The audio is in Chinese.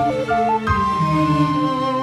啊。